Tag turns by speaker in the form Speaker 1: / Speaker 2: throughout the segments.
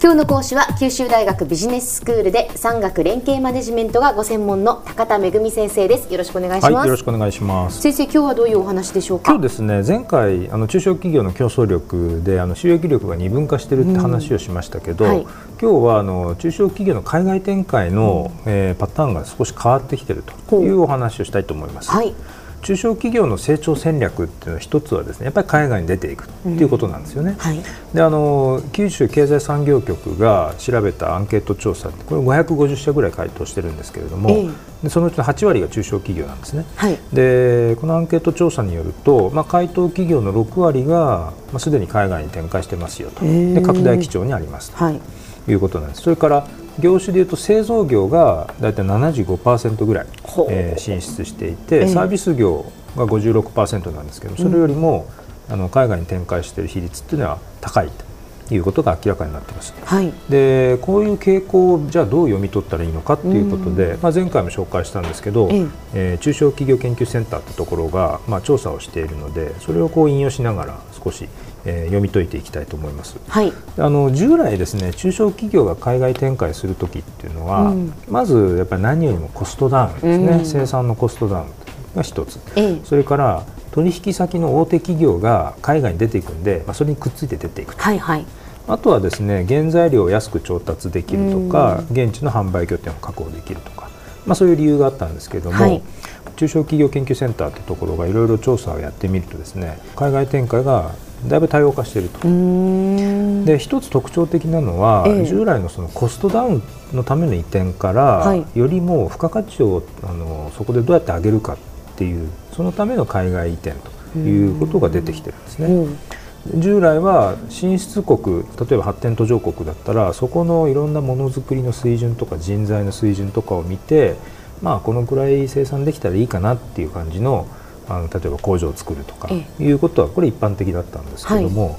Speaker 1: 今日の講師は九州大学ビジネススクールで産学連携マネジメントがご専門の高田恵先生です。よろしくお願いします、はい、
Speaker 2: よろしくお願いします。
Speaker 1: 先生今日はどういうお話でしょうか？
Speaker 2: 今日ですね前回あの中小企業の競争力であの収益力が二分化しているって話をしましたけど、うんはい、今日はあの中小企業の海外展開の、うん、えー、パターンが少し変わってきているというお話をしたいと思います、はい中小企業の成長戦略っていうのは一つはですねやっぱり海外に出ていくっていうことなんですよね。うんはい、であの九州経済産業局が調べたアンケート調査これ550社ぐらい回答してるんですけれども、えー、でそのうちの8割が中小企業なんですね。はい、でこのアンケート調査によると、まあ、回答企業の6割が、まあ、すでに海外に展開してますよと、え。ー、で拡大基調にありますと、はい、いうことなんです。それから業種でいうと製造業が大体75%ぐらい、えー、進出していて、サービス業が56%なんですけどそれよりも、あの海外に展開している比率っていうのは高いということが明らかになっています。はい、でこういう傾向をじゃあどう読み取ったらいいのかということで、うん、まあ、前回も紹介したんですけど、ええ。ー、中小企業研究センターというところが、まあ、調査をしているのでそれをこう引用しながら少しえー、読み解いていきたいと思います、はい、あの従来ですね中小企業が海外展開する時っていうのは、うん、まずやっぱり何よりもコストダウンですね、うん、生産のコストダウンが一つ、それから取引先の大手企業が海外に出ていくんで、まあ、それにくっついて出ていくと。はいはい。あとはですね原材料を安く調達できるとか、現地の販売拠点を確保できるとか、まあ、そういう理由があったんですけれども、はい、中小企業研究センターというところがいろいろ調査をやってみるとですね海外展開がだいぶ多様化していると。で一つ特徴的なのは、ええ、従来のそのコストダウンのための移転から、はい、よりも付加価値をあのそこでどうやって上げるかっていうそのための海外移転ということが出てきてるんですね。従来は進出国例えば発展途上国だったらそこのいろんなものづくりの水準とか人材の水準とかを見てまあこのくらい生産できたらいいかなっていう感じのあの例えば工場を作るとかいうことはこれ一般的だったんですけども、は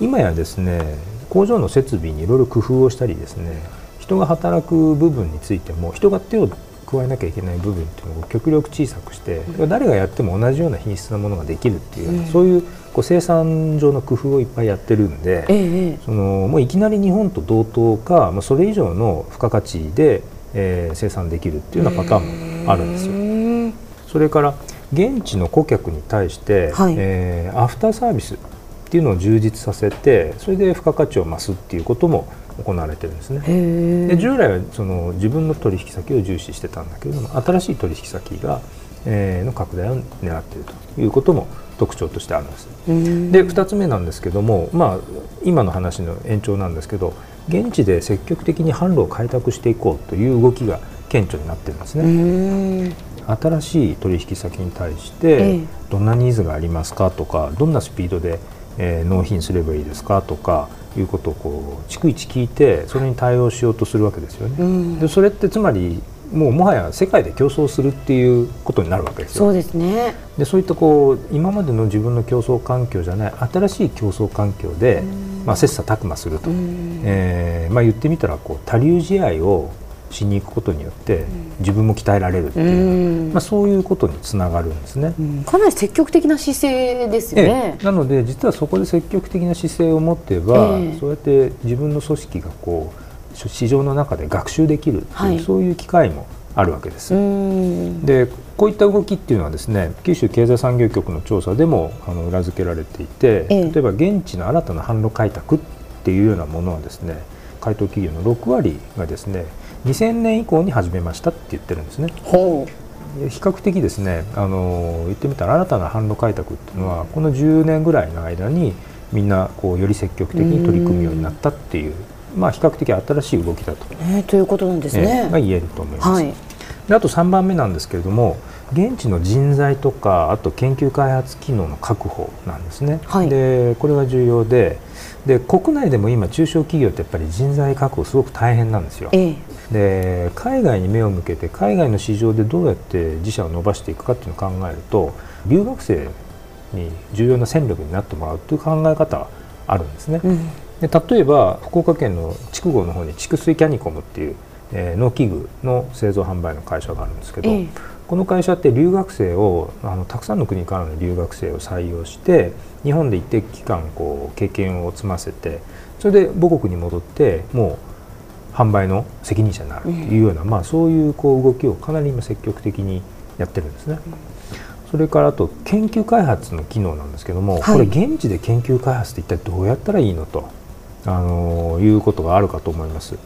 Speaker 2: い、今やですね工場の設備にいろいろ工夫をしたりですね人が働く部分についても人が手を加えなきゃいけない部分っていうのを極力小さくして、うん、誰がやっても同じような品質なものができるっていう、うん、そういうこう生産上の工夫をいっぱいやってるんで、ええ、そのもういきなり日本と同等か、まあ、それ以上の付加価値で、えー、生産できるっていうようなパターンもあるんですよ。それから現地の顧客に対して、はい、えー、アフターサービスっていうのを充実させてそれで付加価値を増すっていうことも行われてるんですね。で従来はその自分の取引先を重視してたんだけれども新しい取引先が、えー、の拡大を狙っているということも特徴としてあるんです。で2つ目なんですけども、まあ、今の話の延長なんですけど現地で積極的に販路を開拓していこうという動きが顕著になってるんですね。新しい取引先に対してどんなニーズがありますかとかどんなスピードで、えー、納品すればいいですかとかいうことをこう逐一聞いてそれに対応しようとするわけですよね。うん、でそれってつまりもうもはや世界で競争するっていうことになるわけですよ。
Speaker 1: そうですね。
Speaker 2: でそういったこう今までの自分の競争環境じゃない新しい競争環境で、まあ切磋琢磨すると、えー、まあ言ってみたらこう多流試合をしに行くことによって自分も鍛えられるっていう、まあ、そういうことにつながるんですね、
Speaker 1: かなり積極的な姿勢ですよね、
Speaker 2: なので実はそこで積極的な姿勢を持ってば、えそうやって自分の組織がこう市場の中で学習できるっていう、はい、そういう機会もあるわけです。でこういった動きっていうのはですね九州経済産業局の調査でもあの裏付けられていて、え例えば現地の新たな販路開拓っていうようなものはですね回答企業の6割がですね2000年以降に始めましたって言ってるんですね。比較的ですねあの言ってみたら新たな販路開拓っていうのはこの10年ぐらいの間にみんなこうより積極的に取り組むようになったっていうまあ比較的新しい動きだと,、
Speaker 1: えー、ということなんですね、
Speaker 2: えー、が言えると思います。はい、であと3番目なんですけれども現地の人材とかあと研究開発機能の確保なんですね。はい、でこれが重要でで国内でも今中小企業ってやっぱり人材確保すごく大変なんですよ。えで海外に目を向けて海外の市場でどうやって自社を伸ばしていくかっていうのを考えると留学生に重要な戦力になってもらうという考え方はあるんですね。うん、で例えば福岡県の筑後の方に筑水キャニコムっていう、えー、農機具の製造販売の会社があるんですけど、えこの会社って留学生をあのたくさんの国からの留学生を採用して日本で一定期間こう経験を積ませてそれで母国に戻ってもう販売の責任者になるというような、うん、まあ、そういうこう動きをかなり今積極的にやってるんですね。それからあと研究開発の機能なんですけども、はい、これ現地で研究開発って一体どうやったらいいのと。あのいうことがあるかと思います。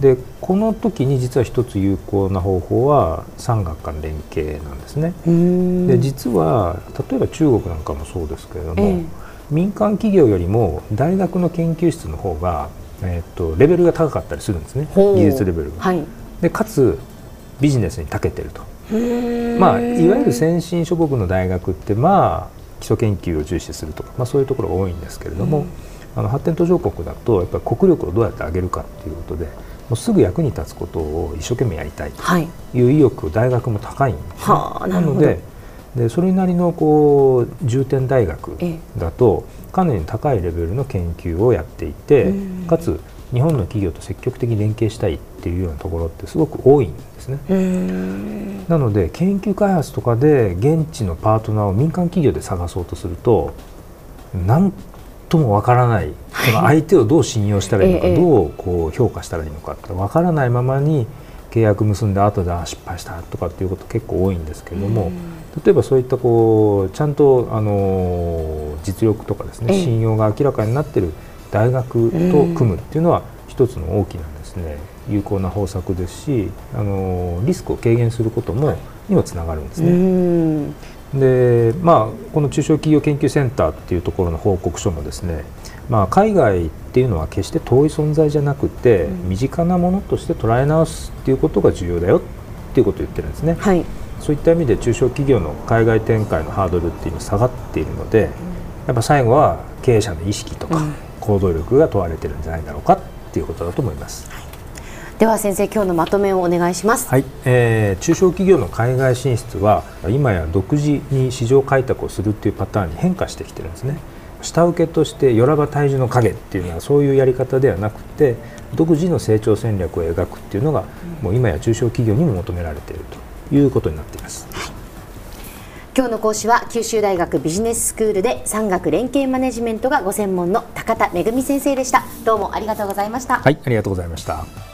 Speaker 2: でこの時に実は一つ有効な方法は産学間連携なんですね。で実は例えば中国なんかもそうですけれども、民間企業よりも大学の研究室の方が、えーと、レベルが高かったりするんですね技術レベルが。はい、でかつビジネスに長けてると。まあ、いわゆる先進諸国の大学ってまあ基礎研究を重視するとか、まあ、そういうところが多いんですけれども。あの発展途上国だとやっぱり国力をどうやって上げるかっていうことでもうすぐ役に立つことを一生懸命やりたいとい。う意欲、はい、大学も高いんです、ね、はあ、なのででそれなりのこう重点大学だとかなり高いレベルの研究をやっていて、かつ日本の企業と積極的に連携したいっていうようなところってすごく多いんですね。なので研究開発とかで現地のパートナーを民間企業で探そうとするとなんともわからない、その相手をどう信用したらいいのか、どうこう評価したらいいのかってわからないままに契約結んで後で失敗したとかっていうこと結構多いんですけれども、例えばそういったこうちゃんとあの実力とかですね、信用が明らかになっている大学と組むっていうのは一つの大きなですね有効な方策ですしあのリスクを軽減することもにもつながるんですね。でまあ、この中小企業研究センターっていうところの報告書もですね、まあ、海外っていうのは決して遠い存在じゃなくて、うん、身近なものとして捉え直すっていうことが重要だよっていうことを言ってるんですね、はい、そういった意味で中小企業の海外展開のハードルっていうのは下がっているので、やっぱ最後は経営者の意識とか行動力が問われてるんじゃないだろうかっていうことだと思います。はい
Speaker 1: では先生今日のまとめをお願いします。
Speaker 2: はい、えー、中小企業の海外進出は今や独自に市場開拓をするっていうパターンに変化してきてるんですね。下請けとしてよらば体重の影っていうのはそういうやり方ではなくて独自の成長戦略を描くっていうのが、もう今や中小企業にも求められているということになっています、はい。
Speaker 1: 今日の講師は九州大学ビジネススクールで産学連携マネジメントがご専門の高田恵先生でした。どうもありがとうございました。
Speaker 2: はいありがとうございました